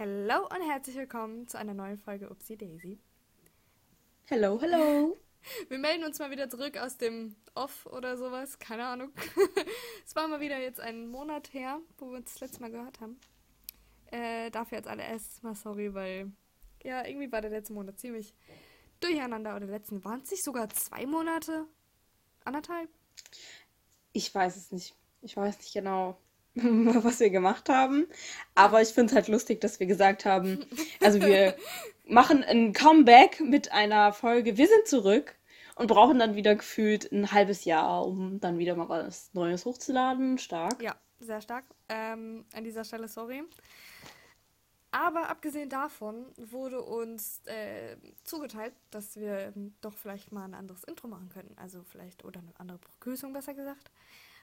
Hallo und herzlich willkommen zu einer neuen Folge Upsi Daisy. Hello, hello. Wir melden uns mal wieder zurück aus dem Off oder sowas, keine Ahnung. es war mal wieder jetzt einen Monat her, wo wir uns das letzte Mal gehört haben. Äh, dafür jetzt alle erstmal sorry, weil ja, irgendwie war der letzte Monat ziemlich durcheinander. Oder letzten waren es nicht sogar zwei Monate? Anderthalb? Ich weiß es nicht. Ich weiß nicht genau, was wir gemacht haben. Aber ich finde es halt lustig, dass wir gesagt haben, also wir machen ein Comeback mit einer Folge. Wir sind zurück und brauchen dann wieder gefühlt ein halbes Jahr, um dann wieder mal was Neues hochzuladen. Stark. Ja, sehr stark. Ähm, an dieser Stelle sorry. Aber abgesehen davon wurde uns äh, zugeteilt, dass wir doch vielleicht mal ein anderes Intro machen können. Also vielleicht, oder eine andere Begrüßung besser gesagt.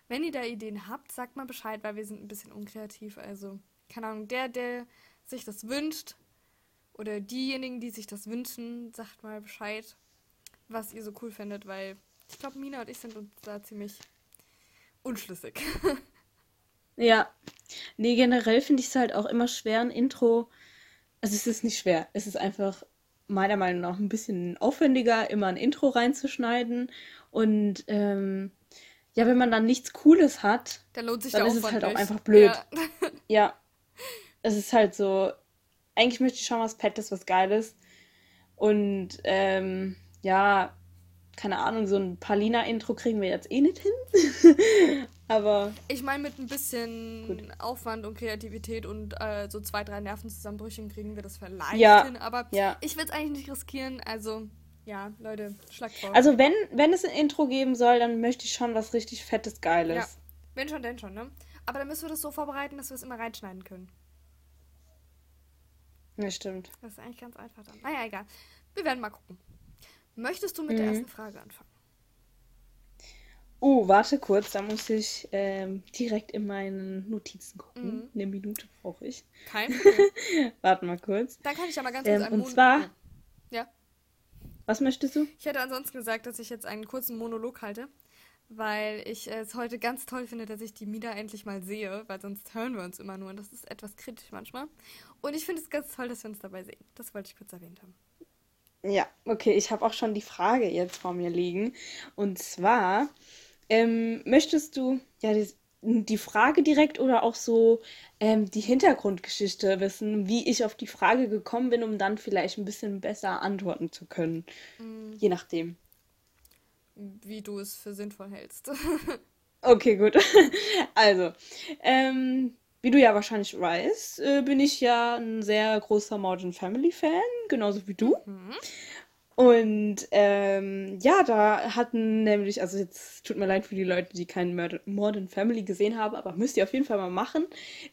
Wenn ihr da Ideen habt, sagt mal Bescheid, weil wir sind ein bisschen unkreativ. Also, keine Ahnung, der, der sich das wünscht, oder diejenigen, die sich das wünschen, sagt mal Bescheid, was ihr so cool findet, weil ich glaube, Mina und ich sind uns da ziemlich unschlüssig. Ja. Nee, generell finde ich es halt auch immer schwer, ein Intro. Also es ist nicht schwer. Es ist einfach meiner Meinung nach ein bisschen aufwendiger, immer ein Intro reinzuschneiden. Und ähm, ja, wenn man dann nichts Cooles hat, dann lohnt sich dann der ist es halt nicht. auch einfach blöd. Ja. ja. Es ist halt so, eigentlich möchte ich schon was Pettes, was Geiles. Und ähm, ja, keine Ahnung, so ein Palina-Intro kriegen wir jetzt eh nicht hin. Aber. Ich meine, mit ein bisschen gut. Aufwand und Kreativität und äh, so zwei, drei Nervenzusammenbrüchen kriegen wir das vielleicht ja, hin. Aber ja. ich will es eigentlich nicht riskieren. Also, ja, Leute, schlag vor. Also, wenn, wenn es ein Intro geben soll, dann möchte ich schon was richtig Fettes, Geiles. Ja, wenn schon, denn schon, ne? Aber dann müssen wir das so vorbereiten, dass wir es immer reinschneiden können. Ja, stimmt. Das ist eigentlich ganz einfach dann. Naja, egal. Wir werden mal gucken. Möchtest du mit mhm. der ersten Frage anfangen? Oh, warte kurz, da muss ich ähm, direkt in meinen Notizen gucken. Mhm. Eine Minute brauche ich. Kein Problem. warte mal kurz. Dann kann ich ja mal ganz kurz ähm, Und zwar. Ja. Was möchtest du? Ich hätte ansonsten gesagt, dass ich jetzt einen kurzen Monolog halte, weil ich es heute ganz toll finde, dass ich die Mida endlich mal sehe, weil sonst hören wir uns immer nur und das ist etwas kritisch manchmal. Und ich finde es ganz toll, dass wir uns dabei sehen. Das wollte ich kurz erwähnt haben. Ja, okay, ich habe auch schon die Frage jetzt vor mir liegen. Und zwar, ähm, möchtest du ja die, die, Frage direkt oder auch so ähm, die Hintergrundgeschichte wissen, wie ich auf die Frage gekommen bin, um dann vielleicht ein bisschen besser antworten zu können? Mhm. Je nachdem. Wie du es für sinnvoll hältst. okay, gut. also, ähm, wie du ja wahrscheinlich weißt, äh, bin ich ja ein sehr großer Modern Family Fan, genauso wie du. Mhm. Und ähm, ja, da hatten nämlich, also jetzt tut mir leid für die Leute, die keinen Modern Family gesehen haben, aber müsst ihr auf jeden Fall mal machen,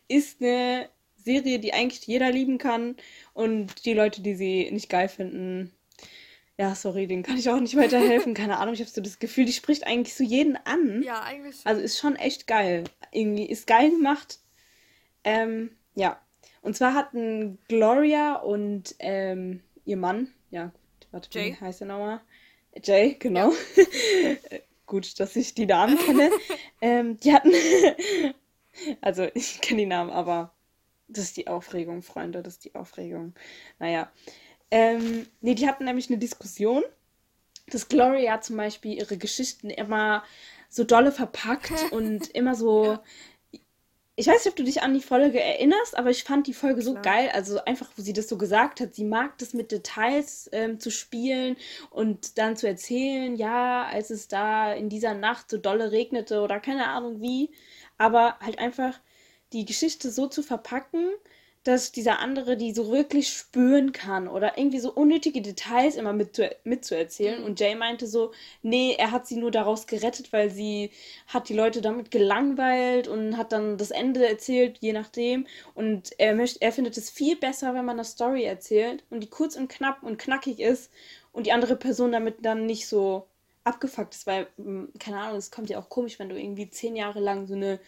ist eine Serie, die eigentlich jeder lieben kann und die Leute, die sie nicht geil finden, ja, sorry, denen kann ich auch nicht weiterhelfen. Keine Ahnung, ich habe so das Gefühl, die spricht eigentlich so jeden an. Ja, eigentlich. Also ist schon echt geil. Irgendwie ist geil gemacht. Ähm, ja. Und zwar hatten Gloria und ähm, ihr Mann, ja, Warte, Jay. wie heißt er nochmal? Jay, genau. Ja. Gut, dass ich die Namen kenne. ähm, die hatten. also, ich kenne die Namen, aber das ist die Aufregung, Freunde, das ist die Aufregung. Naja. Ähm, nee, die hatten nämlich eine Diskussion, dass Gloria zum Beispiel ihre Geschichten immer so dolle verpackt und immer so ja ich weiß nicht, ob du dich an die Folge erinnerst, aber ich fand die Folge so geil. Also einfach, wo sie das so gesagt hat. Sie mag das mit Details ähm, zu spielen und dann zu erzählen, ja, als es da in dieser Nacht so dolle regnete oder keine Ahnung wie. Aber halt einfach die Geschichte so zu verpacken, dass dieser andere die so wirklich spüren kann oder irgendwie so unnötige Details immer mit, mitzuerzählen. Mhm. Und Jay meinte so, nee, er hat sie nur daraus gerettet, weil sie hat die Leute damit gelangweilt und hat dann das Ende erzählt, je nachdem. Und er möchte, er findet es viel besser, wenn man eine Story erzählt und die kurz und knapp und knackig ist und die andere Person damit dann nicht so abgefuckt ist, weil, hm, keine Ahnung, es kommt ja auch komisch, wenn du irgendwie zehn Jahre lang so eine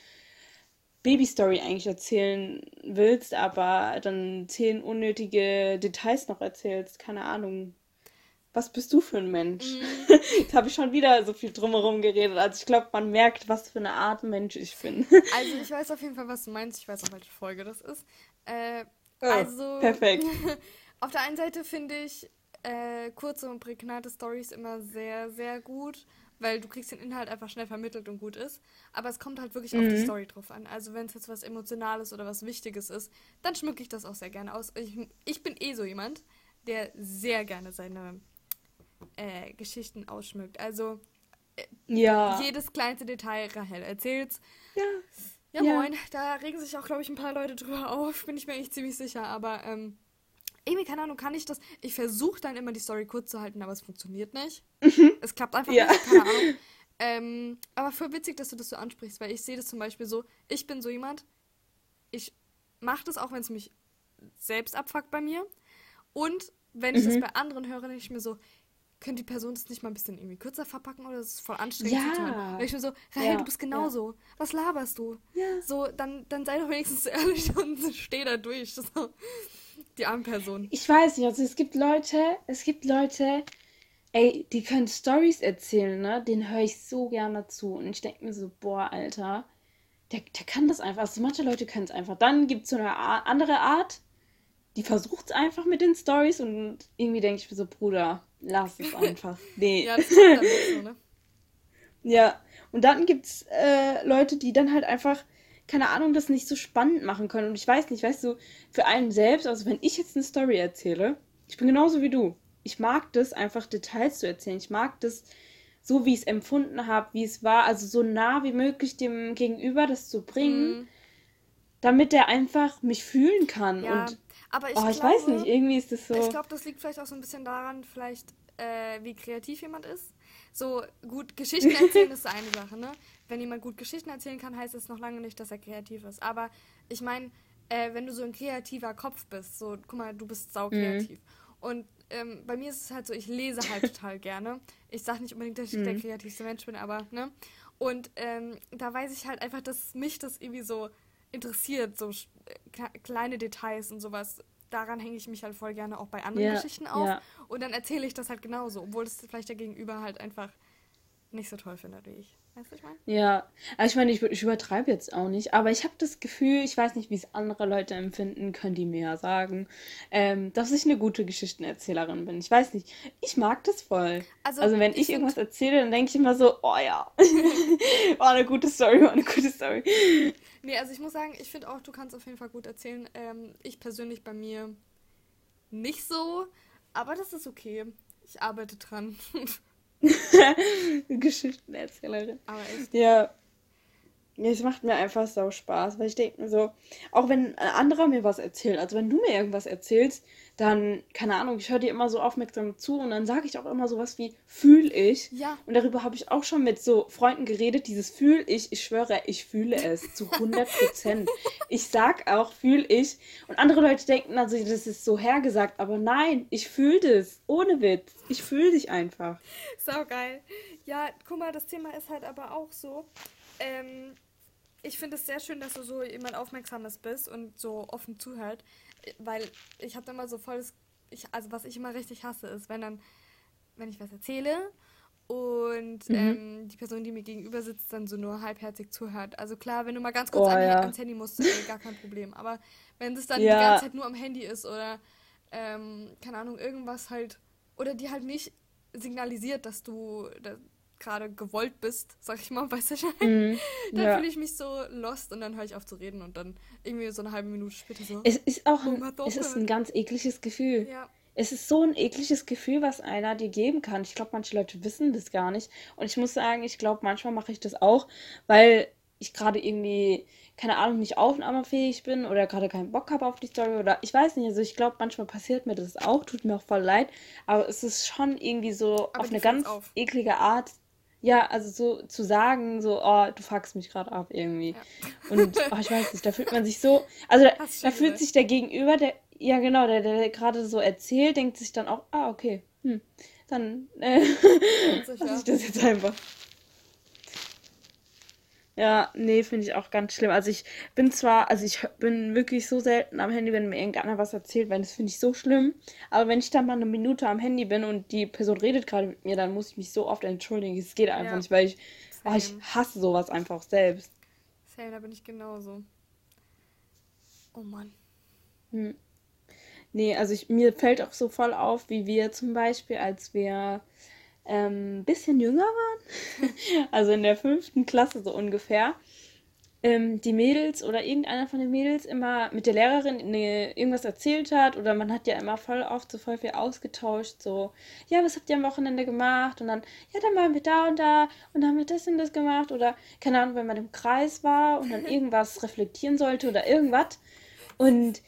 Babystory eigentlich erzählen willst, aber dann zehn unnötige Details noch erzählst. Keine Ahnung. Was bist du für ein Mensch? Mm. Jetzt habe ich schon wieder so viel drumherum geredet. Also ich glaube, man merkt, was für eine Art Mensch ich bin. Also ich weiß auf jeden Fall, was du meinst. Ich weiß auch, welche Folge das ist. Äh, Oh, also, perfekt. auf der einen Seite finde ich äh, kurze und prägnante Stories immer sehr, sehr gut, weil du kriegst den Inhalt einfach schnell vermittelt und gut ist. Aber es kommt halt wirklich mhm. auf die mhm. Story drauf an. Also wenn es jetzt was Emotionales oder was Wichtiges ist, dann schmücke ich das auch sehr gerne aus. Ich, ich bin eh so jemand, der sehr gerne seine äh, Geschichten ausschmückt. Also äh, ja. jedes kleinste Detail, Rahel erzählt's. Ja. Ja, ja. moin. Da regen sich auch, glaube ich, ein paar Leute drüber auf. Bin ich mir eigentlich ziemlich sicher. Aber ähm, irgendwie, keine Ahnung, kann ich das. Ich versuche dann immer die Story kurz zu halten, aber es funktioniert nicht. Mhm. Es klappt einfach ja. nicht, keine Ahnung. Ähm, aber voll witzig, dass du das so ansprichst, weil ich sehe das zum Beispiel so, ich bin so jemand, ich mache das auch, wenn es mich selbst abfuckt bei mir. Und wenn ich mhm. das bei anderen höre, denke ich mir so, könnte die Person das nicht mal ein bisschen irgendwie kürzer verpacken oder das ist voll anstrengend ja. zu tun. Weil ich mir so, Rahel, ja. du bist genauso. Ja. Was laberst du? Ja. So, dann, dann sei doch wenigstens ehrlich und steh da durch. So. Die arme Person. Ich weiß nicht, also es gibt Leute, es gibt Leute, ey, die können Stories erzählen, ne? Den höre ich so gerne zu. Und ich denke mir so, boah, Alter, der, der kann das einfach. Also manche Leute können es einfach. Dann gibt es so eine andere Art, die versucht es einfach mit den Stories und irgendwie denke ich mir so, Bruder, lass es einfach. Nee. ja, das ist dann so, ne? Ja, und dann gibt es äh, Leute, die dann halt einfach keine Ahnung, das nicht so spannend machen können. Und ich weiß nicht, weißt du, für einen selbst, also wenn ich jetzt eine Story erzähle, ich bin genauso wie du. Ich mag das einfach Details zu erzählen. Ich mag das so, wie ich es empfunden habe, wie es war, also so nah wie möglich dem Gegenüber das zu bringen, mhm. damit er einfach mich fühlen kann. Ja, und, aber ich, oh, ich glaube, weiß nicht, irgendwie ist das so. Ich glaube, das liegt vielleicht auch so ein bisschen daran, vielleicht, äh, wie kreativ jemand ist. So, gut, Geschichten erzählen ist eine Sache, ne? Wenn jemand gut Geschichten erzählen kann, heißt es noch lange nicht, dass er kreativ ist. Aber ich meine, äh, wenn du so ein kreativer Kopf bist, so, guck mal, du bist saukreativ. Mhm. Und ähm, bei mir ist es halt so, ich lese halt total gerne. Ich sage nicht unbedingt, dass ich mhm. der kreativste Mensch bin, aber, ne? Und ähm, da weiß ich halt einfach, dass mich das irgendwie so interessiert, so kleine Details und sowas. Daran hänge ich mich halt voll gerne auch bei anderen yeah, Geschichten auf. Yeah. Und dann erzähle ich das halt genauso, obwohl es vielleicht der Gegenüber halt einfach nicht so toll findet wie ich. Weißt du, ich meine? Ja, also ich meine, ich, ich übertreibe jetzt auch nicht, aber ich habe das Gefühl, ich weiß nicht, wie es andere Leute empfinden, können die mir ja sagen, ähm, dass ich eine gute Geschichtenerzählerin bin. Ich weiß nicht, ich mag das voll. Also, also wenn ich, irgendwas erzähle, dann denke ich immer so, oh ja, war eine gute Story, war eine gute Story. Nee, also ich muss sagen, ich finde auch, du kannst auf jeden Fall gut erzählen. Ähm, ich persönlich bei mir nicht so, aber das ist okay. Ich arbeite dran. Geschichtenerzählerin. Aber echt? Ja. Es macht mir einfach so Spaß, weil ich denke mir so, auch wenn ein anderer mir was erzählt, also wenn du mir irgendwas erzählst, dann, keine Ahnung, ich höre dir immer so aufmerksam zu und dann sage ich auch immer sowas wie, fühl ich. Ja. Und darüber habe ich auch schon mit so Freunden geredet, dieses fühl ich, ich schwöre, ich fühle es zu 100 Prozent. ich sag auch, fühl ich. Und andere Leute denken also, das ist so hergesagt, aber nein, ich fühle das, ohne Witz. Ich fühle dich einfach. Sau geil. Ja, guck mal, das Thema ist halt aber auch so, ähm, ich finde es sehr schön, dass du so jemand Aufmerksames bist und so offen zuhört, weil ich habe immer so volles, ich, also was ich immer richtig hasse, ist, wenn dann, wenn ich was erzähle und mhm. ähm, die Person, die mir gegenüber sitzt, dann so nur halbherzig zuhört. Also klar, wenn du mal ganz kurz oh, an, ja. ans Handy musst, ey, gar kein Problem. Aber wenn es dann ja. die ganze Zeit nur am Handy ist oder, ähm, keine Ahnung, irgendwas halt, oder die halt nicht signalisiert, dass du, gerade gewollt bist, sag ich mal, weißt du schon? Mm, dann ja. fühle ich mich so lost und dann höre ich auf zu reden und dann irgendwie so eine halbe Minute später so. Es ist auch ein, es ist ein ganz ekliges Gefühl. Ja. Es ist so ein ekliges Gefühl, was einer dir geben kann. Ich glaube, manche Leute wissen das gar nicht. Und ich muss sagen, ich glaube, manchmal mache ich das auch, weil ich gerade irgendwie, keine Ahnung, nicht aufnahmefähig bin oder gerade keinen Bock habe auf die Story oder ich weiß nicht. Also ich glaube, manchmal passiert mir das auch, tut mir auch voll leid. Aber es ist schon irgendwie so aber auf eine ganz auf. eklige Art ja, also so zu sagen, so, oh, du fuckst mich gerade ab irgendwie. Ja. Und oh, ich weiß nicht, da fühlt man sich so, also da, da fühlt sich der Gegenüber, der, ja genau, der, der gerade so erzählt, denkt sich dann auch, ah, okay, hm, dann äh, lass ich das jetzt einfach. Ja, nee, finde ich auch ganz schlimm. Also ich bin zwar, also ich bin wirklich so selten am Handy, wenn mir irgendeiner was erzählt, weil das finde ich so schlimm. Aber wenn ich dann mal eine Minute am Handy bin und die Person redet gerade mit mir, dann muss ich mich so oft entschuldigen. Es geht einfach ja. nicht, weil ich, oh, ich hasse sowas einfach selbst. Same, da bin ich genauso. Oh Mann. Hm. Nee, also ich, mir fällt auch so voll auf, wie wir zum Beispiel, als wir ähm, bisschen jünger waren, also in der fünften Klasse so ungefähr, ähm, die Mädels oder irgendeiner von den Mädels immer mit der Lehrerin eine, irgendwas erzählt hat oder man hat ja immer voll oft so voll viel ausgetauscht, so, ja, was habt ihr am Wochenende gemacht? Und dann, ja, dann waren wir da und da und dann haben wir das und das gemacht oder, keine Ahnung, wenn man im Kreis war und dann irgendwas reflektieren sollte oder irgendwas. Und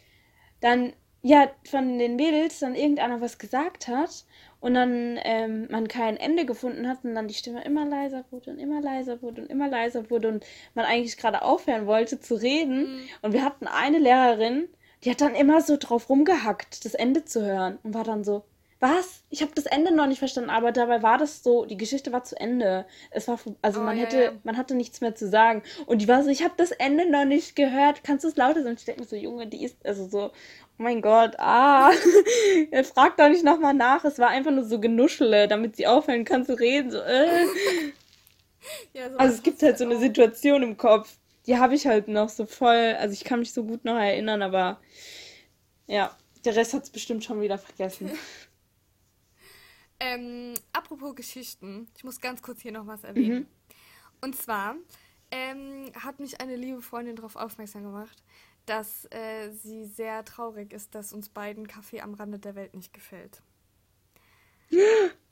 dann, ja, von den Mädels dann irgendeiner was gesagt hat und dann ähm, man kein Ende gefunden hat und dann die Stimme immer leiser wurde und immer leiser wurde und immer leiser wurde und man eigentlich gerade aufhören wollte zu reden. Mhm. Und wir hatten eine Lehrerin, die hat dann immer so drauf rumgehackt, das Ende zu hören und war dann so, was? Ich habe das Ende noch nicht verstanden, aber dabei war das so, die Geschichte war zu Ende. Es war also oh, man hätte yeah. man hatte nichts mehr zu sagen und die war so, ich habe das Ende noch nicht gehört. Kannst du es lauter sagen? Und ich denke mir so, Junge, die ist also so Oh mein Gott, ah, er fragt doch nicht nochmal nach. Es war einfach nur so Genuschele, damit sie aufhören kann zu reden. So, äh. ja, so also es gibt halt so eine Situation im Kopf, die habe ich halt noch so voll. Also ich kann mich so gut noch erinnern, aber ja, der Rest hat es bestimmt schon wieder vergessen. ähm, apropos Geschichten, ich muss ganz kurz hier noch was erwähnen. Mhm. Und zwar ähm, hat mich eine liebe Freundin darauf aufmerksam gemacht, dass äh, sie sehr traurig ist, dass uns beiden Kaffee am Rande der Welt nicht gefällt.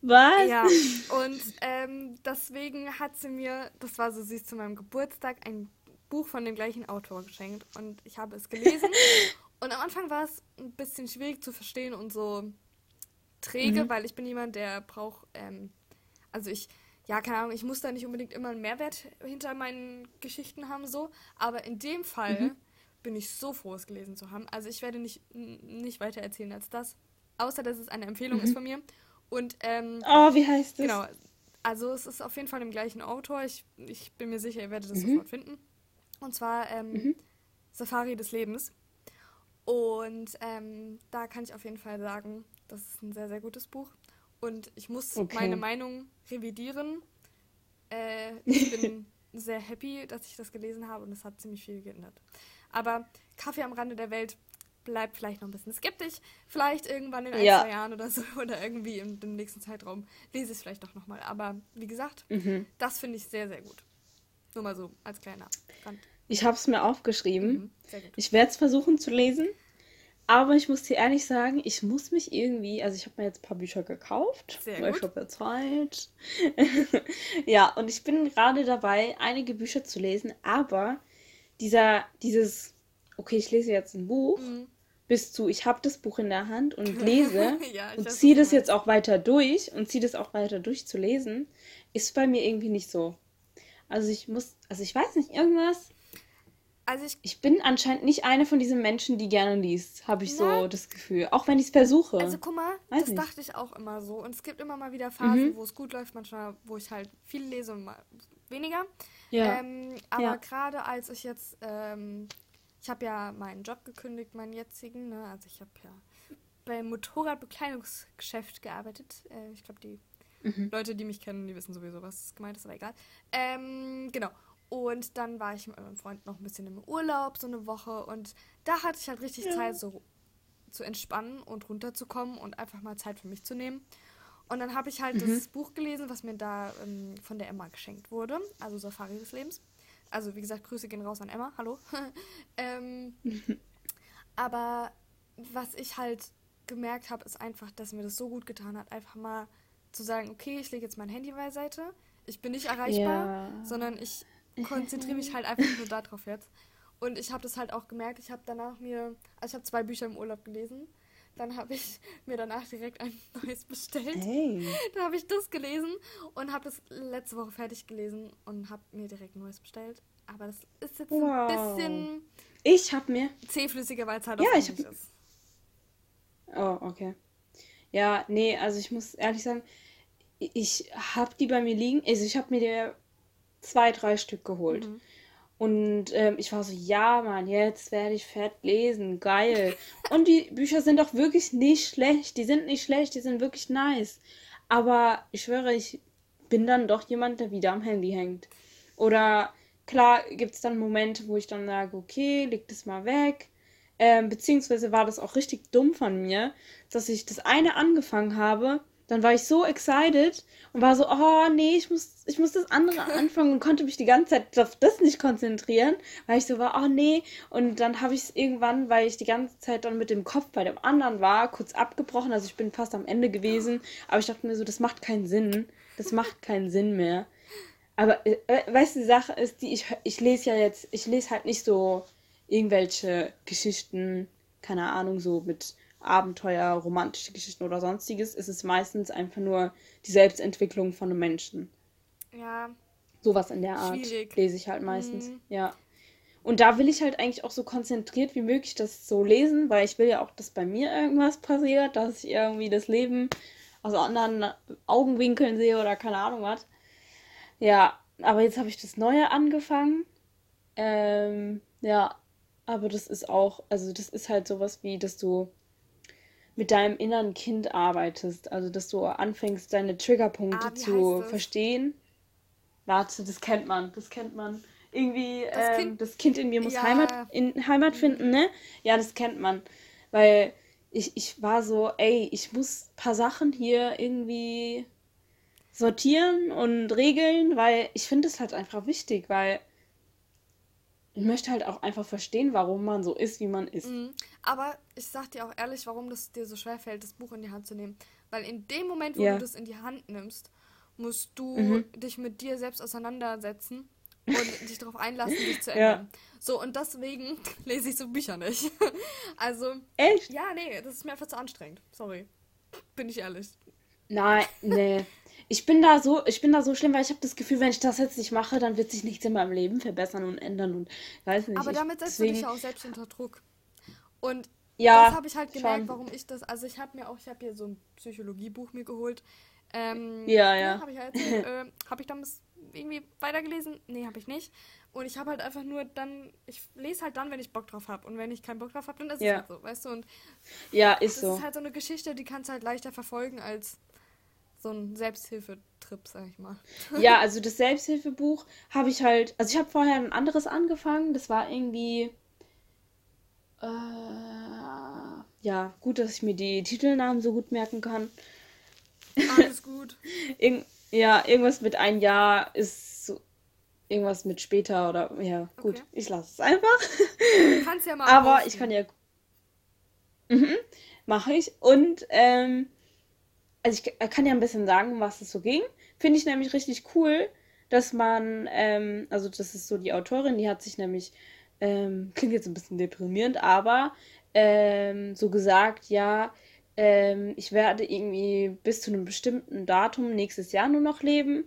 Was? Ja, und ähm, deswegen hat sie mir, das war so süß zu meinem Geburtstag, ein Buch von dem gleichen Autor geschenkt. Und ich habe es gelesen. und am Anfang war es ein bisschen schwierig zu verstehen und so träge, mhm. weil ich bin jemand, der braucht, ähm, also ich, ja, keine Ahnung, ich muss da nicht unbedingt immer einen Mehrwert hinter meinen Geschichten haben, so. Aber in dem Fall mhm bin ich so froh, es gelesen zu haben. Also ich werde nicht, nicht weiter erzählen als das. Außer, dass es eine Empfehlung mhm. ist von mir. Und, ähm, Oh, wie heißt es? Genau. Also es ist auf jeden Fall im gleichen Autor. Ich, ich bin mir sicher, ihr werdet es mhm. sofort finden. Und zwar ähm, mhm. Safari des Lebens. Und ähm, da kann ich auf jeden Fall sagen, das ist ein sehr, sehr gutes Buch. Und ich muss okay. meine Meinung revidieren. Äh, ich bin sehr happy, dass ich das gelesen habe und es hat ziemlich viel geändert. Aber Kaffee am Rande der Welt bleibt vielleicht noch ein bisschen skeptisch. Vielleicht irgendwann in ein, ja. zwei Jahren oder so oder irgendwie im, im nächsten Zeitraum lese ich es vielleicht doch nochmal. Aber wie gesagt, mhm. das finde ich sehr, sehr gut. Nur mal so als kleiner Rand. Ich habe es mir aufgeschrieben. Mhm, ich werde es versuchen zu lesen. Aber ich muss dir ehrlich sagen, ich muss mich irgendwie, also ich habe mir jetzt ein paar Bücher gekauft, Sehr weil gut. ich habe ja Zeit. ja, und ich bin gerade dabei, einige Bücher zu lesen, aber dieser, dieses, okay, ich lese jetzt ein Buch, mhm. bis zu, ich habe das Buch in der Hand und lese ja, und ziehe das jetzt auch weiter durch und ziehe das auch weiter durch zu lesen, ist bei mir irgendwie nicht so. Also ich muss, also ich weiß nicht, irgendwas. Also ich, ich bin anscheinend nicht eine von diesen Menschen, die gerne liest, habe ich na, so das Gefühl. Auch wenn ich es versuche. Also guck mal, weiß das nicht. dachte ich auch immer so. Und es gibt immer mal wieder Phasen, mhm. wo es gut läuft, manchmal, wo ich halt viel lese und mal weniger. Ja. Ähm, aber ja. gerade als ich jetzt, ähm, ich habe ja meinen Job gekündigt, meinen jetzigen, ne? also ich habe ja beim Motorradbekleidungsgeschäft gearbeitet. Äh, ich glaube, die mhm. Leute, die mich kennen, die wissen sowieso, was gemeint ist, aber egal. Ähm, genau. Und dann war ich mit meinem Freund noch ein bisschen im Urlaub, so eine Woche. Und da hatte ich halt richtig ja. Zeit, so zu entspannen und runterzukommen und einfach mal Zeit für mich zu nehmen. Und dann habe ich halt mhm. das Buch gelesen, was mir da ähm, von der Emma geschenkt wurde. Also Safari des Lebens. Also wie gesagt, Grüße gehen raus an Emma. Hallo. ähm, aber was ich halt gemerkt habe, ist einfach, dass mir das so gut getan hat, einfach mal zu sagen, okay, ich lege jetzt mein Handy beiseite. Ich bin nicht erreichbar, ja. sondern ich konzentriere mich halt einfach nur darauf jetzt. Und ich habe das halt auch gemerkt. Ich habe danach mir, also ich habe zwei Bücher im Urlaub gelesen. Dann habe ich mir danach direkt ein neues bestellt. Hey. Dann habe ich das gelesen und habe das letzte Woche fertig gelesen und habe mir direkt ein neues bestellt. Aber das ist jetzt wow. ein bisschen. Ich habe mir. Zähflüssiger, weil es halt ja, auch ich hab... ist. Oh, okay. Ja, nee, also ich muss ehrlich sagen, ich habe die bei mir liegen. Also ich habe mir der zwei, drei Stück geholt. Mhm. Und ähm, ich war so, ja, Mann, jetzt werde ich fett lesen, geil. Und die Bücher sind doch wirklich nicht schlecht. Die sind nicht schlecht, die sind wirklich nice. Aber ich schwöre, ich bin dann doch jemand, der wieder am Handy hängt. Oder klar gibt es dann Momente, wo ich dann sage, okay, leg das mal weg. Ähm, beziehungsweise war das auch richtig dumm von mir, dass ich das eine angefangen habe dann war ich so excited und war so, oh nee, ich muss, ich muss das andere anfangen und konnte mich die ganze Zeit auf das nicht konzentrieren, weil ich so war, oh nee. Und dann habe ich es irgendwann, weil ich die ganze Zeit dann mit dem Kopf bei dem anderen war, kurz abgebrochen. Also ich bin fast am Ende gewesen, aber ich dachte mir so, das macht keinen Sinn. Das macht keinen Sinn mehr. Aber äh, äh weißt du, die Sache ist, die ich, ich lese ja jetzt, ich lese halt nicht so irgendwelche Geschichten, keine Ahnung, so mit Abenteuer, romantische Geschichten oder sonstiges, ist es meistens einfach nur die Selbstentwicklung von einem Menschen. Ja. Sowas in der Art schwierig. lese ich halt meistens. Mhm. Ja. Und da will ich halt eigentlich auch so konzentriert wie möglich das so lesen, weil ich will ja auch, dass bei mir irgendwas passiert, dass ich irgendwie das Leben aus anderen Augenwinkeln sehe oder keine Ahnung was. Ja, aber jetzt habe ich das Neue angefangen. Ähm, ja, aber das ist auch, also das ist halt sowas wie, dass du mit deinem inneren Kind arbeitest. Also, dass du anfängst, deine Triggerpunkte ah, zu verstehen. Warte, das kennt man, das kennt man. Irgendwie, das, ähm, kind, das kind in mir muss ja. Heimat, in, Heimat mhm. finden, ne? Ja, das kennt man. Weil ich, ich war so, ey, ich muss ein paar Sachen hier irgendwie sortieren und regeln, weil ich finde es halt einfach wichtig, weil ich möchte halt auch einfach verstehen, warum man so ist, wie man ist. Mhm. Aber ich sag dir auch ehrlich, warum das dir so schwer fällt, das Buch in die Hand zu nehmen. Weil in dem Moment, wo ja. du das in die Hand nimmst, musst du mhm. dich mit dir selbst auseinandersetzen und dich darauf einlassen, dich zu ändern. Ja. So, und deswegen lese ich so Bücher nicht. also. Echt? Ja, nee, das ist mir einfach zu anstrengend. Sorry. Bin ich ehrlich. Nein, nee ich bin da so, ich bin da so schlimm, weil ich habe das Gefühl, wenn ich das jetzt nicht mache, dann wird sich nichts in meinem Leben verbessern und ändern und weiß nicht. Aber damit setzt deswegen... du dich auch selbst unter Druck. Und ja, das habe ich halt gemerkt, schon. warum ich das. Also ich habe mir auch, ich habe hier so ein Psychologiebuch mir geholt. Ähm, ja, ja. habe ich halt, äh, habe ich damals irgendwie weitergelesen? Nee, habe ich nicht. Und ich habe halt einfach nur dann, ich lese halt dann, wenn ich Bock drauf habe. Und wenn ich keinen Bock drauf habe, dann ist ja. es halt so, weißt du? Und ja, ist das so. Das ist halt so eine Geschichte, die kannst du halt leichter verfolgen als so ein Selbsthilfetrip, sag ich mal. Ja, also das Selbsthilfebuch habe ich halt, also ich habe vorher ein anderes angefangen, das war irgendwie äh, ja, gut, dass ich mir die Titelnamen so gut merken kann. Alles gut. Irg ja, irgendwas mit ein Jahr ist so, irgendwas mit später oder ja, gut, okay. ich lasse es einfach. Du kannst ja mal Aber ich kann ja mhm, mache ich und ähm, also ich kann ja ein bisschen sagen, was es so ging. Finde ich nämlich richtig cool, dass man, ähm, also das ist so die Autorin, die hat sich nämlich, ähm, klingt jetzt ein bisschen deprimierend, aber ähm, so gesagt, ja, ähm, ich werde irgendwie bis zu einem bestimmten Datum nächstes Jahr nur noch leben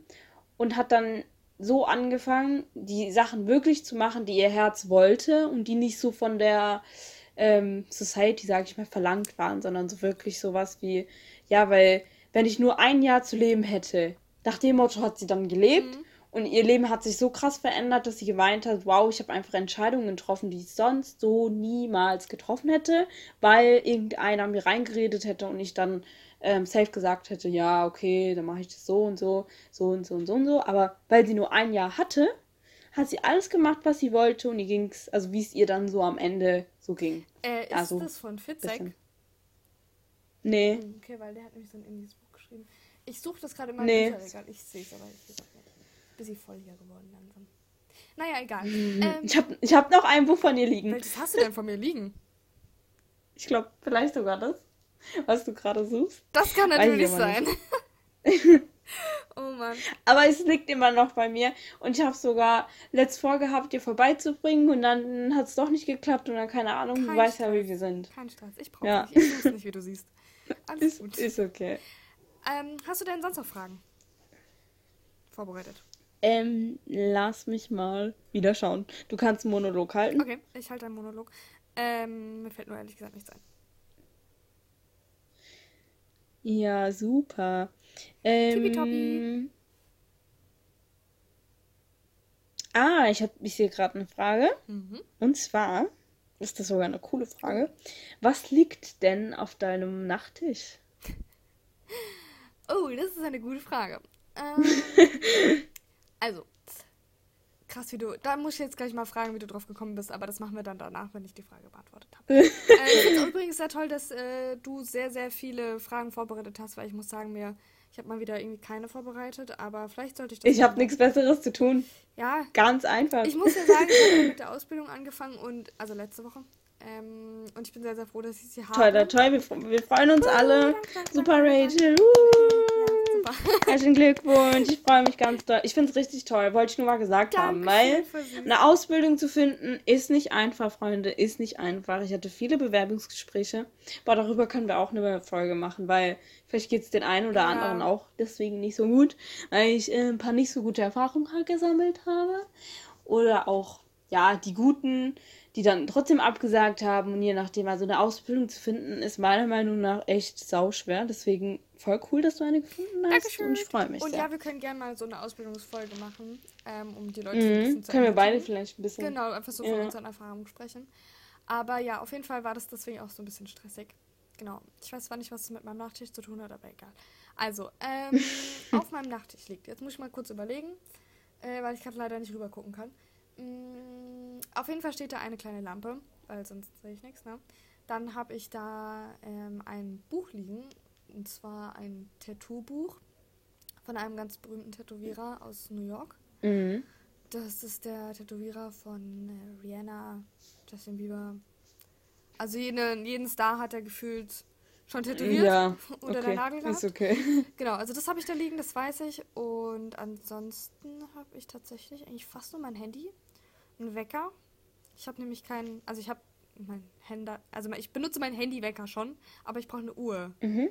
und hat dann so angefangen, die Sachen wirklich zu machen, die ihr Herz wollte und die nicht so von der ähm, Society, sage ich mal, verlangt waren, sondern so wirklich sowas wie, ja, weil wenn ich nur ein Jahr zu leben hätte, nach dem Motto hat sie dann gelebt mhm. und ihr Leben hat sich so krass verändert, dass sie geweint hat, wow, ich habe einfach Entscheidungen getroffen, die ich sonst so niemals getroffen hätte, weil irgendeiner mir reingeredet hätte und ich dann ähm, safe gesagt hätte, ja, okay, dann mache ich das so und so, so und so und so und so. Aber weil sie nur ein Jahr hatte, hat sie alles gemacht, was sie wollte und ihr ging's, also wie es ihr dann so am Ende so ging. Äh, ist also, das von Fitzek? Nee. Hm, okay, weil der hat nämlich so ein indisches Buch geschrieben. Ich suche das gerade in meinem nee. Bücherregal. Ich sehe es aber ich nicht. Bisschen voll hier geworden langsam. Naja, egal. Mhm. Ähm, ich habe ich hab noch ein Buch von ihr liegen. Welches hast du denn von mir liegen? Ich glaube, vielleicht sogar das, was du gerade suchst. Das kann natürlich sein. oh Mann. Aber es liegt immer noch bei mir. Und ich habe sogar letzt vorgehabt, dir vorbeizubringen und dann hat es doch nicht geklappt und dann keine Ahnung, Kein du weißt ja, wie wir sind. Kein Stress. Ich brauche ja. nicht. Ich weiß nicht, wie du siehst. Alles ist, gut. Ist okay. Ähm, hast du denn sonst noch Fragen vorbereitet? Ähm, lass mich mal wieder schauen. Du kannst einen Monolog halten. Okay, ich halte einen Monolog. Ähm, mir fällt nur ehrlich gesagt nichts ein. Ja, super. Ähm, Ah, ich habe ich sehe gerade eine Frage. Mhm. Und zwar ist das sogar eine coole Frage. Was liegt denn auf deinem Nachttisch? Oh, das ist eine gute Frage. Ähm, also, Krass, wie du. Da muss ich jetzt gleich mal fragen, wie du drauf gekommen bist, aber das machen wir dann danach, wenn ich die Frage beantwortet habe. äh, ich finde es übrigens sehr toll, dass äh, du sehr, sehr viele Fragen vorbereitet hast, weil ich muss sagen, mir ich habe mal wieder irgendwie keine vorbereitet, aber vielleicht sollte ich das. Ich habe nichts Besseres zu tun. Ja. Ganz einfach. Ich muss ja sagen, ich habe mit der Ausbildung angefangen und, also letzte Woche. Ähm, und ich bin sehr, sehr froh, dass ich sie habe. Toll, toll, wir, wir freuen uns uh, alle. Danke, danke, Super Rachel. Uh. Super. Herzlichen Glückwunsch. Ich freue mich ganz doll. Ich finde es richtig toll. Wollte ich nur mal gesagt Danke haben. Weil eine Ausbildung zu finden ist nicht einfach, Freunde. Ist nicht einfach. Ich hatte viele Bewerbungsgespräche. Aber darüber können wir auch eine Folge machen, weil vielleicht geht es den einen oder ja. anderen auch deswegen nicht so gut. Weil ich äh, ein paar nicht so gute Erfahrungen halt gesammelt habe. Oder auch, ja, die guten die dann trotzdem abgesagt haben und je nachdem, also eine Ausbildung zu finden, ist meiner Meinung nach echt sauschwer. Deswegen voll cool, dass du eine gefunden hast Dankeschön. und ich freue mich Und sehr. ja, wir können gerne mal so eine Ausbildungsfolge machen, ähm, um die Leute mhm. ein bisschen zu Können wir beide vielleicht ein bisschen. Genau, einfach so ja. von unseren Erfahrungen sprechen. Aber ja, auf jeden Fall war das deswegen auch so ein bisschen stressig. Genau. Ich weiß zwar nicht, was es mit meinem Nachttisch zu tun hat, aber egal. Also, ähm, auf meinem Nachttisch liegt. Jetzt muss ich mal kurz überlegen, äh, weil ich gerade leider nicht rüber gucken kann. Mm, auf jeden Fall steht da eine kleine Lampe, weil sonst sehe ich nichts, ne? Dann habe ich da ähm, ein Buch liegen, und zwar ein Tattoo-Buch von einem ganz berühmten Tätowierer aus New York. Mhm. Das ist der Tätowierer von äh, Rihanna, Justin Bieber. Also jeden, jeden Star hat er gefühlt schon tätowiert ja, oder okay. der Nagel gehabt. Ist okay. Genau, also das habe ich da liegen, das weiß ich. Und ansonsten habe ich tatsächlich eigentlich fast nur mein Handy einen Wecker. Ich habe nämlich keinen, also ich habe mein Handy, also ich benutze meinen Handywecker schon, aber ich brauche eine Uhr. Mhm.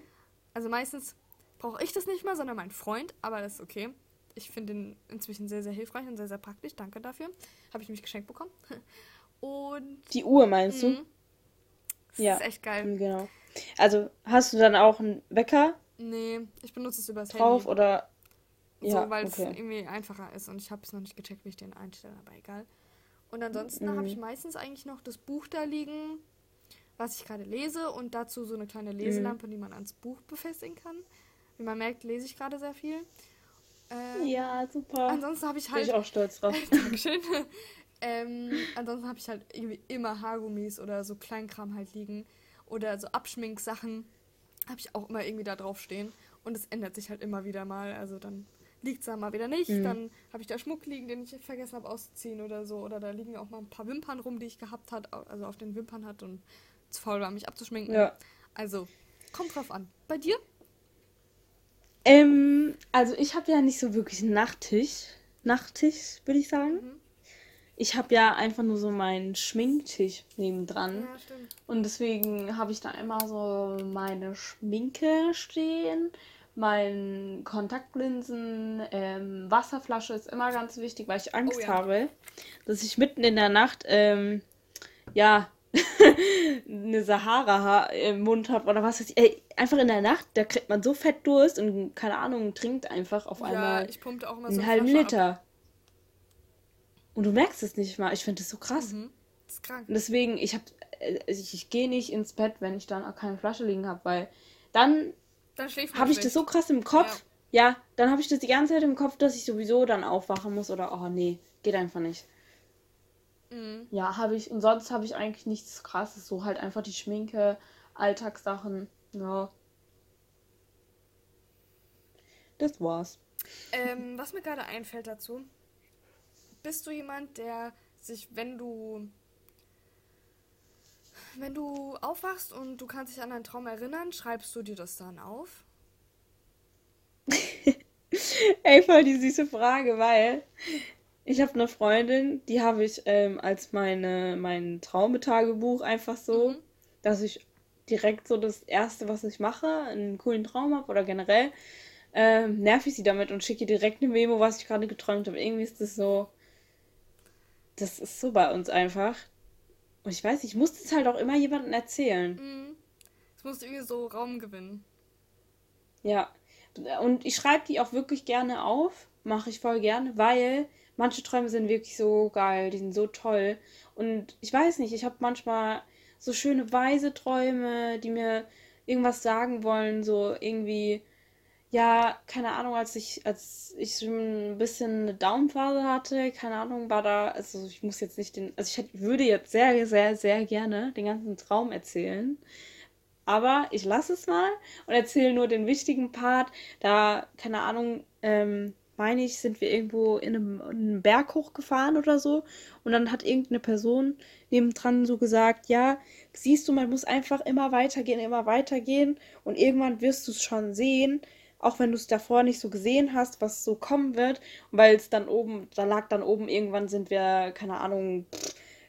Also meistens brauche ich das nicht mehr, sondern mein Freund, aber das ist okay. Ich finde ihn inzwischen sehr, sehr hilfreich und sehr, sehr praktisch. Danke dafür. Habe ich mich geschenkt bekommen. Und. Die Uhr meinst du? Das ja. ist echt geil. Genau. Also hast du dann auch einen Wecker? Nee, ich benutze es übers drauf Handy. oder. Ja, so, weil okay. es irgendwie einfacher ist und ich habe es noch nicht gecheckt, wie ich den einstelle, aber egal. Und ansonsten mhm. habe ich meistens eigentlich noch das Buch da liegen, was ich gerade lese und dazu so eine kleine Leselampe, mhm. die man ans Buch befestigen kann. Wie man merkt, lese ich gerade sehr viel. Ähm, ja, super. Ansonsten habe ich halt. Bin ich auch stolz drauf. Dankeschön. ähm, ansonsten habe ich halt irgendwie immer Haargummis oder so Kleinkram halt liegen. Oder so Abschminksachen habe ich auch immer irgendwie da drauf stehen. Und es ändert sich halt immer wieder mal. Also dann liegt es da mal wieder nicht. Mhm. Dann habe ich da Schmuck liegen, den ich vergessen habe auszuziehen oder so. Oder da liegen auch mal ein paar Wimpern rum, die ich gehabt hat, also auf den Wimpern hat und zu faul war, mich abzuschminken. Ja. Also, kommt drauf an. Bei dir? Ähm, also ich habe ja nicht so wirklich einen Nachttisch. Nachttisch, würde ich sagen. Mhm. Ich habe ja einfach nur so meinen Schminktisch nebendran. Ja, stimmt. Und deswegen habe ich da immer so meine Schminke stehen mein Kontaktlinsen, ähm, Wasserflasche ist immer ganz wichtig, weil ich Angst oh, ja. habe, dass ich mitten in der Nacht, ähm, ja, eine Sahara im Mund habe oder was weiß ich. Ey, einfach in der Nacht, da kriegt man so fett Durst und keine Ahnung, trinkt einfach auf einmal ja, ich pumpte auch immer einen so halben Liter. Ab. Und du merkst es nicht mal. Ich finde das so krass. Mhm. Das ist krank. Und deswegen, ich habe, äh, ich, ich gehe nicht ins Bett, wenn ich dann auch keine Flasche liegen habe, weil dann dann schläft man Habe ich das so krass im Kopf? Ja, ja dann habe ich das die ganze Zeit im Kopf, dass ich sowieso dann aufwachen muss oder oh nee, geht einfach nicht. Mhm. Ja, habe ich. Und sonst habe ich eigentlich nichts krasses. So halt einfach die Schminke, Alltagssachen. Ja. Das war's. Ähm, was mir gerade einfällt dazu. Bist du jemand, der sich, wenn du wenn du aufwachst und du kannst dich an einen Traum erinnern, schreibst du dir das dann auf? Ey, voll die süße Frage, weil ich habe eine Freundin, die habe ich ähm, als meine, mein Traumetagebuch einfach so, mhm. dass ich direkt so das Erste, was ich mache, einen coolen Traum habe oder generell, ähm, nerv ich sie damit und schicke direkt eine Memo, was ich gerade geträumt habe. Irgendwie ist das so, das ist so bei uns einfach. Und ich weiß, ich musste es halt auch immer jemandem erzählen. Mhm. Es musste irgendwie so Raum gewinnen. Ja. Und ich schreibe die auch wirklich gerne auf. Mache ich voll gerne, weil manche Träume sind wirklich so geil. Die sind so toll. Und ich weiß nicht, ich habe manchmal so schöne weise Träume, die mir irgendwas sagen wollen. So irgendwie, ja, keine Ahnung, als ich, als ich ein bisschen eine Downphase hatte, keine Ahnung, war da, also ich muss jetzt nicht den, also ich hätte, würde jetzt sehr, sehr, sehr gerne den ganzen Traum erzählen. Aber ich lasse es mal und erzähle nur den wichtigen Part. Da, keine Ahnung, ähm, meine ich, sind wir irgendwo in einem, in einem Berg hochgefahren oder so. Und dann hat irgendeine Person nebendran so gesagt, ja, siehst du, man muss einfach immer weitergehen, immer weitergehen. Und irgendwann wirst du es schon sehen auch wenn du es davor nicht so gesehen hast, was so kommen wird, weil es dann oben, da lag dann oben, irgendwann sind wir, keine Ahnung,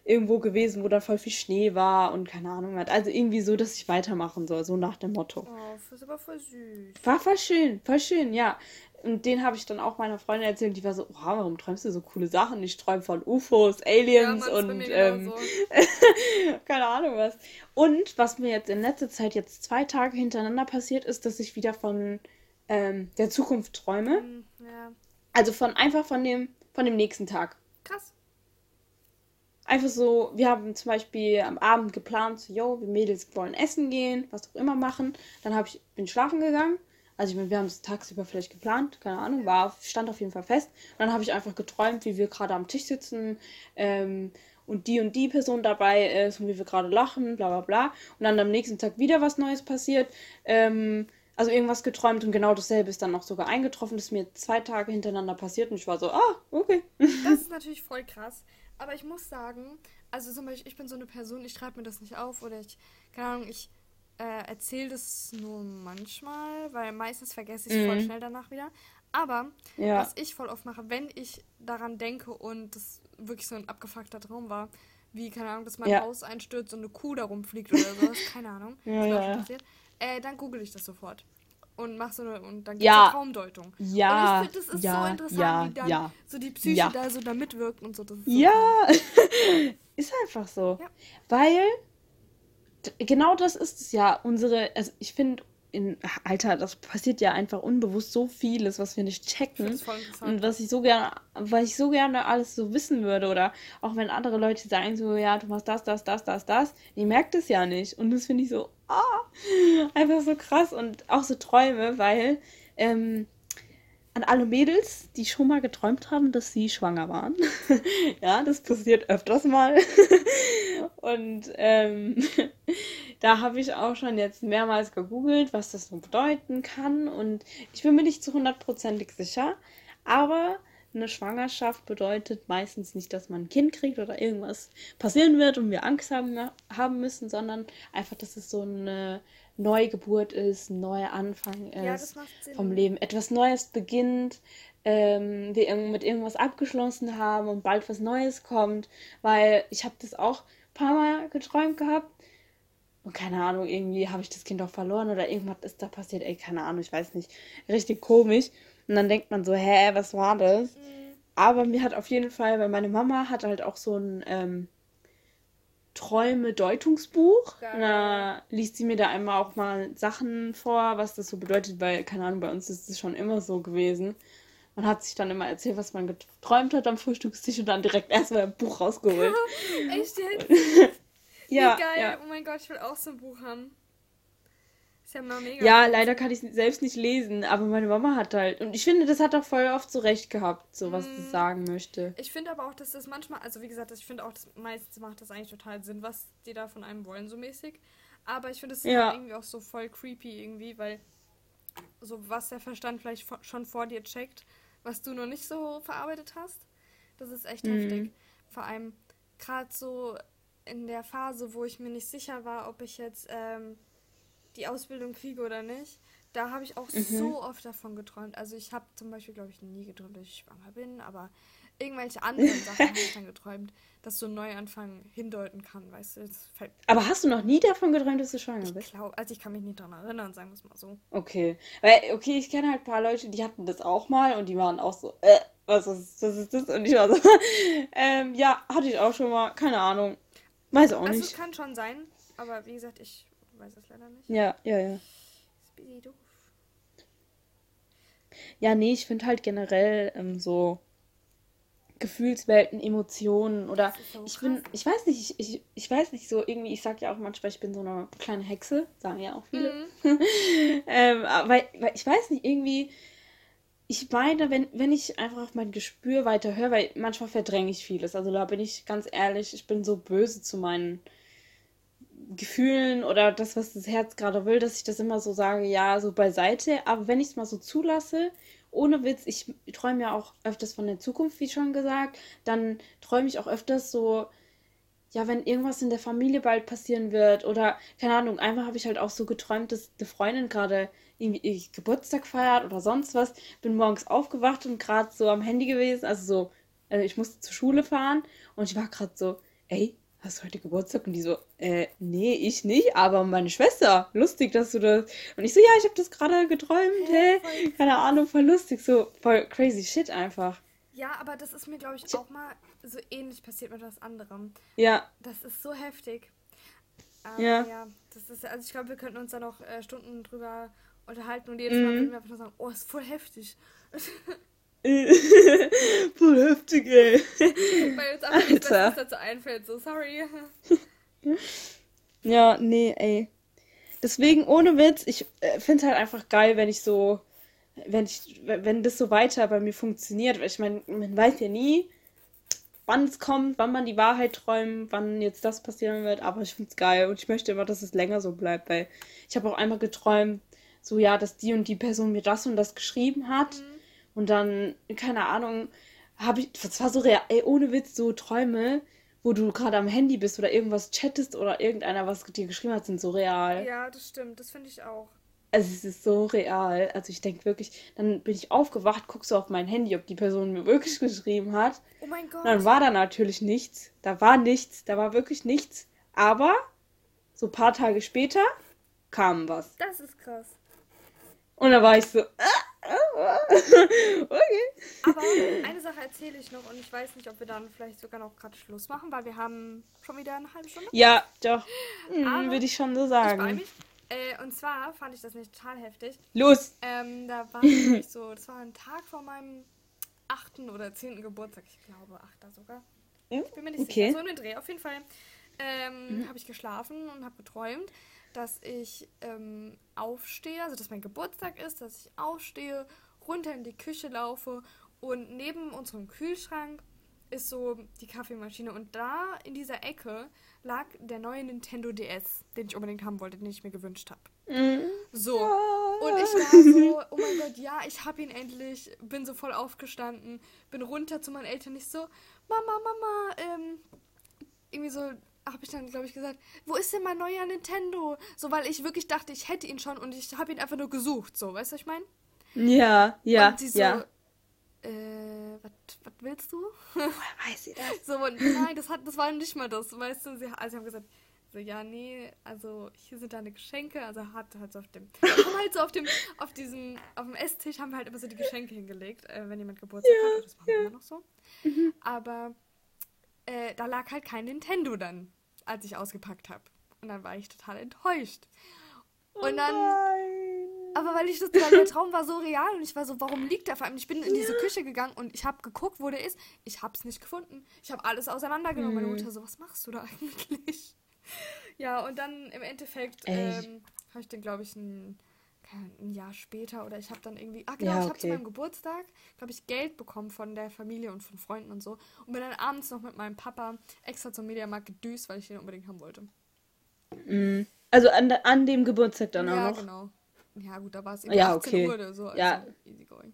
irgendwo gewesen, wo da voll viel Schnee war und keine Ahnung hat. Also irgendwie so, dass ich weitermachen soll, so nach dem Motto. Oh, das ist aber voll süß. War voll schön, voll schön, ja. Und den habe ich dann auch meiner Freundin erzählt. Die war so, oh, warum träumst du so coole Sachen? Ich träume von UFOs, Aliens ja, und ähm, keine Ahnung was. Und was mir jetzt in letzter Zeit jetzt zwei Tage hintereinander passiert ist, dass ich wieder von ähm, der Zukunft träume. Mhm, ja. Also von einfach von dem, von dem nächsten Tag. Krass. Einfach so, wir haben zum Beispiel am Abend geplant, so, yo, wir Mädels wollen essen gehen, was auch immer machen. Dann habe ich, bin schlafen gegangen. Also ich meine, wir haben es tagsüber vielleicht geplant, keine Ahnung, war, stand auf jeden Fall fest. Und dann habe ich einfach geträumt, wie wir gerade am Tisch sitzen ähm, und die und die Person dabei ist und wie wir gerade lachen, bla bla bla. Und dann am nächsten Tag wieder was Neues passiert. Ähm, also irgendwas geträumt und genau dasselbe ist dann noch sogar eingetroffen. Das ist mir zwei Tage hintereinander passiert und ich war so, ah, okay. Das ist natürlich voll krass. Aber ich muss sagen, also zum Beispiel, ich bin so eine Person, ich schreibe mir das nicht auf oder ich, keine Ahnung, ich äh, erzähle das nur manchmal, weil meistens vergesse ich es mhm. voll schnell danach wieder. Aber ja. was ich voll oft mache, wenn ich daran denke und das wirklich so ein abgefuckter Traum war, wie, keine Ahnung, dass mein ja. Haus einstürzt und eine Kuh da rumfliegt oder sowas, keine Ahnung, ja, was ja. passiert äh, dann google ich das sofort. Und mach so eine, und dann gibt es ja. Traumdeutung. Ja. Und ich finde, das ist ja, so interessant, ja, wie dann ja. so die Psyche ja. da so da mitwirkt und so. so ja, ist einfach so. Weil genau das ist es ja. Unsere, also ich finde, in, Alter, das passiert ja einfach unbewusst so vieles, was wir nicht checken. Und was ich so gerne, weil ich so gerne alles so wissen würde. Oder auch wenn andere Leute sagen so, ja, du machst das, das, das, das, das, ihr merkt es ja nicht. Und das finde ich so, ah, einfach so krass und auch so Träume, weil ähm, an alle Mädels, die schon mal geträumt haben, dass sie schwanger waren. ja, das passiert öfters mal. und ähm, da habe ich auch schon jetzt mehrmals gegoogelt, was das so bedeuten kann. Und ich bin mir nicht zu hundertprozentig sicher. Aber eine Schwangerschaft bedeutet meistens nicht, dass man ein Kind kriegt oder irgendwas passieren wird und wir Angst haben, haben müssen, sondern einfach, dass es so eine Neugeburt ist, ein neuer Anfang ist ja, vom Leben. Etwas Neues beginnt, ähm, wir mit irgendwas abgeschlossen haben und bald was Neues kommt, weil ich habe das auch ein paar Mal geträumt gehabt und keine Ahnung, irgendwie habe ich das Kind auch verloren oder irgendwas ist da passiert, ey, keine Ahnung, ich weiß nicht, richtig komisch. Und dann denkt man so, hä, was war das? Mhm. Aber mir hat auf jeden Fall, weil meine Mama hat halt auch so ein ähm, Träume-Deutungsbuch. Da liest sie mir da einmal auch mal Sachen vor, was das so bedeutet, weil, keine Ahnung, bei uns ist es schon immer so gewesen. Man hat sich dann immer erzählt, was man geträumt hat am Frühstückstisch und dann direkt erstmal ein Buch rausgeholt. Echt jetzt? ja. Wie geil. Ja. Oh mein Gott, ich will auch so ein Buch haben. Ist ja mal mega. Ja, leider kann ich es selbst nicht lesen, aber meine Mama hat halt. Und ich finde, das hat auch voll oft so recht gehabt, so was mm. sie sagen möchte. Ich finde aber auch, dass das manchmal, also wie gesagt, ich finde auch, dass meistens macht das eigentlich total Sinn, was die da von einem wollen, so mäßig. Aber ich finde es ja. irgendwie auch so voll creepy irgendwie, weil so was der Verstand vielleicht schon vor dir checkt, was du noch nicht so verarbeitet hast, das ist echt mm. heftig. Vor allem gerade so in der Phase, wo ich mir nicht sicher war, ob ich jetzt ähm, die Ausbildung kriege oder nicht, da habe ich auch mhm. so oft davon geträumt. Also ich habe zum Beispiel, glaube ich, nie geträumt, dass ich schwanger bin, aber irgendwelche anderen Sachen habe ich dann geträumt, dass so ein Neuanfang hindeuten kann, weißt du. aber hast du noch nie davon geträumt, dass du schwanger ich bist? Glaub, also ich kann mich nicht daran erinnern, sagen wir es mal so. Okay. Weil, okay, ich kenne halt ein paar Leute, die hatten das auch mal und die waren auch so, äh, was ist, was ist das? Und ich war so, ähm, ja, hatte ich auch schon mal, keine Ahnung. Weiß auch also nicht. Also es kann schon sein, aber wie gesagt, ich weiß es leider nicht. Ja, ja, ja. Ist doof. Ja, nee, ich finde halt generell ähm, so Gefühlswelten, Emotionen oder so ich bin, ich weiß nicht, ich, ich, ich weiß nicht so, irgendwie, ich sag ja auch manchmal, ich bin so eine kleine Hexe, sagen ja auch viele. Mhm. ähm, weil, weil ich weiß nicht, irgendwie, ich meine, wenn, wenn ich einfach auf mein Gespür weiter höre, weil manchmal verdränge ich vieles. Also da bin ich ganz ehrlich, ich bin so böse zu meinen Gefühlen oder das, was das Herz gerade will, dass ich das immer so sage, ja, so beiseite. Aber wenn ich es mal so zulasse ohne Witz, ich träume ja auch öfters von der Zukunft, wie schon gesagt. Dann träume ich auch öfters so, ja, wenn irgendwas in der Familie bald passieren wird oder keine Ahnung, einmal habe ich halt auch so geträumt, dass eine Freundin gerade irgendwie Geburtstag feiert oder sonst was. Bin morgens aufgewacht und gerade so am Handy gewesen, also so, also ich musste zur Schule fahren und ich war gerade so, ey, hast du heute Geburtstag? Und die so, äh, nee, ich nicht, aber meine Schwester. Lustig, dass du das. Und ich so, ja, ich habe das gerade geträumt, hä? Hey, Keine Ahnung, voll lustig, so voll crazy shit einfach. Ja, aber das ist mir, glaube ich, auch mal so ähnlich passiert mit was anderem. Ja. Das ist so heftig. Aber ja. ja. Das ist, also ich glaube, wir könnten uns da noch äh, Stunden drüber unterhalten und jedes Mal mhm. würden wir einfach nur sagen, oh, ist voll heftig. Voll heftig, ey. Weil uns einfach nichts dazu einfällt, so sorry. ja, nee, ey. Deswegen, ohne Witz, ich äh, finde es halt einfach geil, wenn ich so, wenn ich, wenn das so weiter bei mir funktioniert. Weil ich meine, man weiß ja nie, wann es kommt, wann man die Wahrheit träumt, wann jetzt das passieren wird, aber ich finde es geil und ich möchte immer, dass es länger so bleibt, weil ich habe auch einmal geträumt, so ja, dass die und die Person mir das und das geschrieben hat. Mhm und dann, keine Ahnung, habe ich, das war so real, ey, ohne Witz, so Träume, wo du gerade am Handy bist oder irgendwas chattest oder irgendeiner was dir geschrieben hat, sind so real. Ja, das stimmt, das finde ich auch. Also es ist so real. Also ich denke wirklich, dann bin ich aufgewacht, guckst du auf mein Handy, ob die Person mir wirklich geschrieben hat. Oh mein Gott. Und dann war da natürlich nichts. Da war nichts. Da war wirklich nichts. Aber so ein paar Tage später kam was. Das ist krass. Und da war ich so, ah, okay. Aber eine Sache erzähle ich noch und ich weiß nicht, ob wir dann vielleicht sogar noch gerade Schluss machen, weil wir haben schon wieder eine halbe Stunde. Ja, doch. Hm, Würde ich schon so sagen. Äh, und zwar fand ich das nicht total heftig. Los! Ähm, da war ich so, das war ein Tag vor meinem achten oder zehnten Geburtstag, ich glaube, achter sogar. Ich bin mir nicht okay. sicher. So einen Dreh. Auf jeden Fall ähm, mhm. habe ich geschlafen und habe geträumt, dass ich ähm, aufstehe, also dass mein Geburtstag ist, dass ich aufstehe, runter in die Küche laufe und neben unserem Kühlschrank ist so die Kaffeemaschine und da in dieser Ecke lag der neue Nintendo DS, den ich unbedingt haben wollte, den ich mir gewünscht habe. Mhm. So. Und ich war so, oh mein Gott, ja, ich habe ihn endlich, bin so voll aufgestanden, bin runter zu meinen Eltern, nicht so, Mama, Mama, ähm, irgendwie so, habe ich dann, glaube ich, gesagt, wo ist denn mein neuer Nintendo? So, weil ich wirklich dachte, ich hätte ihn schon und ich habe ihn einfach nur gesucht, so, weißt du, was ich meine? Ja, ja, und sie so, ja. Äh, was willst du? Woher weiß sie das? So, und nein, das, hat, das war nicht mal das, weißt du, sie, also sie haben gesagt, so, ja, nee, also hier sind deine Geschenke, also hat halt so auf dem, haben halt so auf dem, auf diesem, auf dem Esstisch haben wir halt immer so die Geschenke hingelegt, äh, wenn jemand Geburtstag ja, hat, das machen wir ja. immer noch so. Mhm. Aber äh, da lag halt kein Nintendo dann als ich ausgepackt habe. Und dann war ich total enttäuscht. Und dann. Oh aber weil ich das, weil der Traum war so real und ich war so, warum liegt der vor allem? Ich bin in diese Küche gegangen und ich habe geguckt, wo der ist. Ich habe es nicht gefunden. Ich habe alles auseinandergenommen. Hm. Meine Mutter so, was machst du da eigentlich? Ja, und dann im Endeffekt ähm, habe ich den, glaube ich, ein ein Jahr später oder ich habe dann irgendwie, ah genau, ja, okay. ich habe zu meinem Geburtstag, glaube ich, Geld bekommen von der Familie und von Freunden und so und bin dann abends noch mit meinem Papa extra zum Mediamarkt gedüst, weil ich den unbedingt haben wollte. Mhm. Also an, an dem Geburtstag dann ja, auch noch? Ja, genau. Ja, gut, da war es irgendwie ja, 18 okay. Uhr oder so. Also ja. easy going.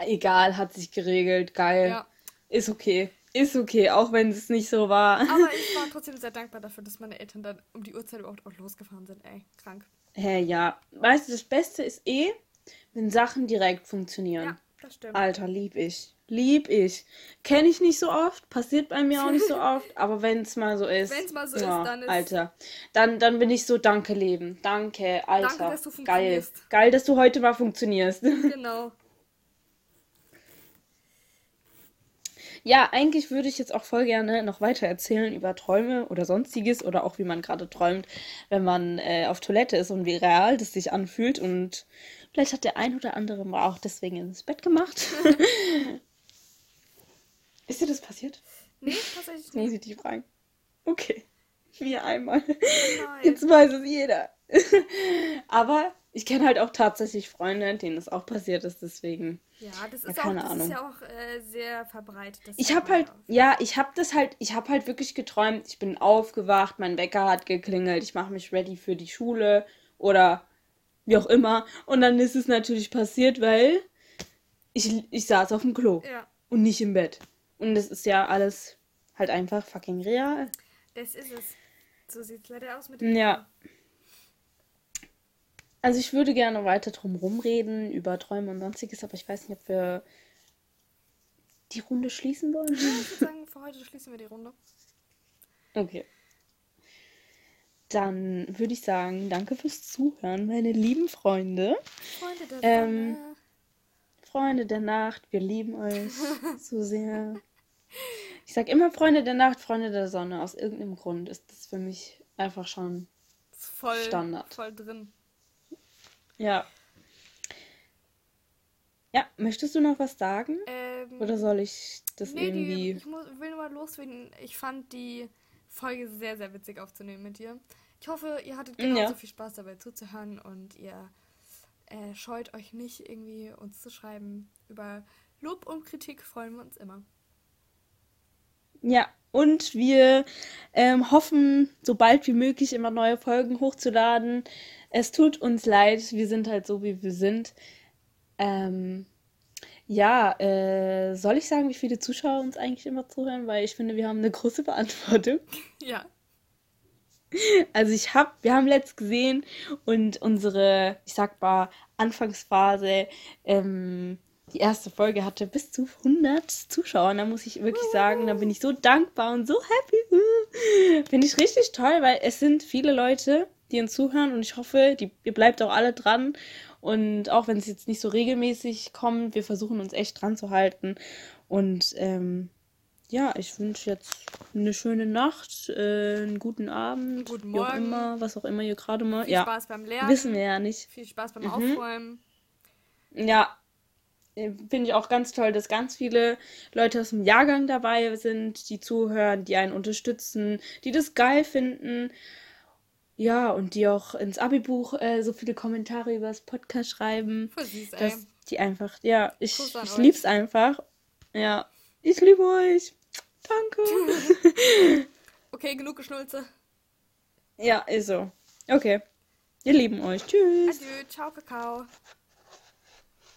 Egal, hat sich geregelt, geil. Ja. Ist okay. Ist okay, auch wenn es nicht so war. Aber ich war trotzdem sehr dankbar dafür, dass meine Eltern dann um die Uhrzeit überhaupt auch losgefahren sind. Ey, krank. Hä, ja. Weißt du, das Beste ist eh, wenn Sachen direkt funktionieren. Ja, das stimmt. Alter, lieb ich. Lieb ich. Kenne ich nicht so oft, passiert bei mir auch nicht so oft, aber wenn es mal so ist. Wenn es mal so ja, ist, dann ist. Alter. Dann, dann bin ich so, danke, Leben. Danke, Alter. Danke, dass du funktionierst. Geil. Geil, dass du heute mal funktionierst. Genau. Ja, eigentlich würde ich jetzt auch voll gerne noch weiter erzählen über Träume oder sonstiges oder auch wie man gerade träumt, wenn man äh, auf Toilette ist und wie real das sich anfühlt. Und vielleicht hat der ein oder andere mal auch deswegen ins Bett gemacht. Ist dir das passiert? Nee, tatsächlich nicht. Muss ich dich fragen. Okay. Mir einmal. Nein. Jetzt weiß es jeder. Aber ich kenne halt auch tatsächlich Freunde, denen das auch passiert ist, deswegen. Ja, das ist, ja, auch, das ist ja auch äh, sehr verbreitet. Ich habe halt, ja, ich habe das halt, ich habe halt wirklich geträumt. Ich bin aufgewacht, mein Wecker hat geklingelt, ich mache mich ready für die Schule oder wie auch immer. Und dann ist es natürlich passiert, weil ich, ich saß auf dem Klo ja. und nicht im Bett. Und das ist ja alles halt einfach fucking real. Das ist es. So sieht es leider aus mit dem. Ja. Also ich würde gerne weiter drum rumreden über Träume und sonstiges, aber ich weiß nicht, ob wir die Runde schließen wollen. Ja, ich würde sagen, für heute schließen wir die Runde. Okay. Dann würde ich sagen, danke fürs Zuhören, meine lieben Freunde. Freunde der ähm, Sonne. Freunde der Nacht, wir lieben euch so sehr. Ich sage immer Freunde der Nacht, Freunde der Sonne. Aus irgendeinem Grund ist das für mich einfach schon voll, Standard. Voll drin. Ja. Ja, möchtest du noch was sagen? Ähm, Oder soll ich das nee, irgendwie. Die, ich muss, will nur mal loswerden. Ich fand die Folge sehr, sehr witzig aufzunehmen mit dir. Ich hoffe, ihr hattet genauso ja. viel Spaß dabei zuzuhören und ihr äh, scheut euch nicht, irgendwie uns zu schreiben. Über Lob und Kritik freuen wir uns immer. Ja, und wir ähm, hoffen, so bald wie möglich immer neue Folgen hochzuladen. Es tut uns leid, wir sind halt so, wie wir sind. Ähm, ja, äh, soll ich sagen, wie viele Zuschauer uns eigentlich immer zuhören? Weil ich finde, wir haben eine große Verantwortung. Ja. Also ich habe, wir haben letzt gesehen und unsere, ich sag mal, Anfangsphase, ähm, die erste Folge hatte bis zu 100 Zuschauer. Und da muss ich wirklich sagen, da bin ich so dankbar und so happy. Finde ich richtig toll, weil es sind viele Leute, die uns zuhören und ich hoffe, die, ihr bleibt auch alle dran. Und auch wenn es jetzt nicht so regelmäßig kommt, wir versuchen uns echt dran zu halten. Und ähm, ja, ich wünsche jetzt eine schöne Nacht, äh, einen guten Abend, guten Morgen, auch immer, was auch immer ihr gerade mal. Viel ja. Spaß beim Lernen. Wissen wir ja nicht. Viel Spaß beim mhm. Aufräumen. Ja, finde ich auch ganz toll, dass ganz viele Leute aus dem Jahrgang dabei sind, die zuhören, die einen unterstützen, die das geil finden. Ja, und die auch ins Abi-Buch äh, so viele Kommentare über das Podcast schreiben. Voll süß, ey. Dass die einfach, ja, ich, ich lieb's einfach. Ja, ich liebe euch. Danke. okay, genug Geschnulze. Ja, ist so. Okay. Wir lieben euch. Tschüss. Adieu. Ciao, Kakao.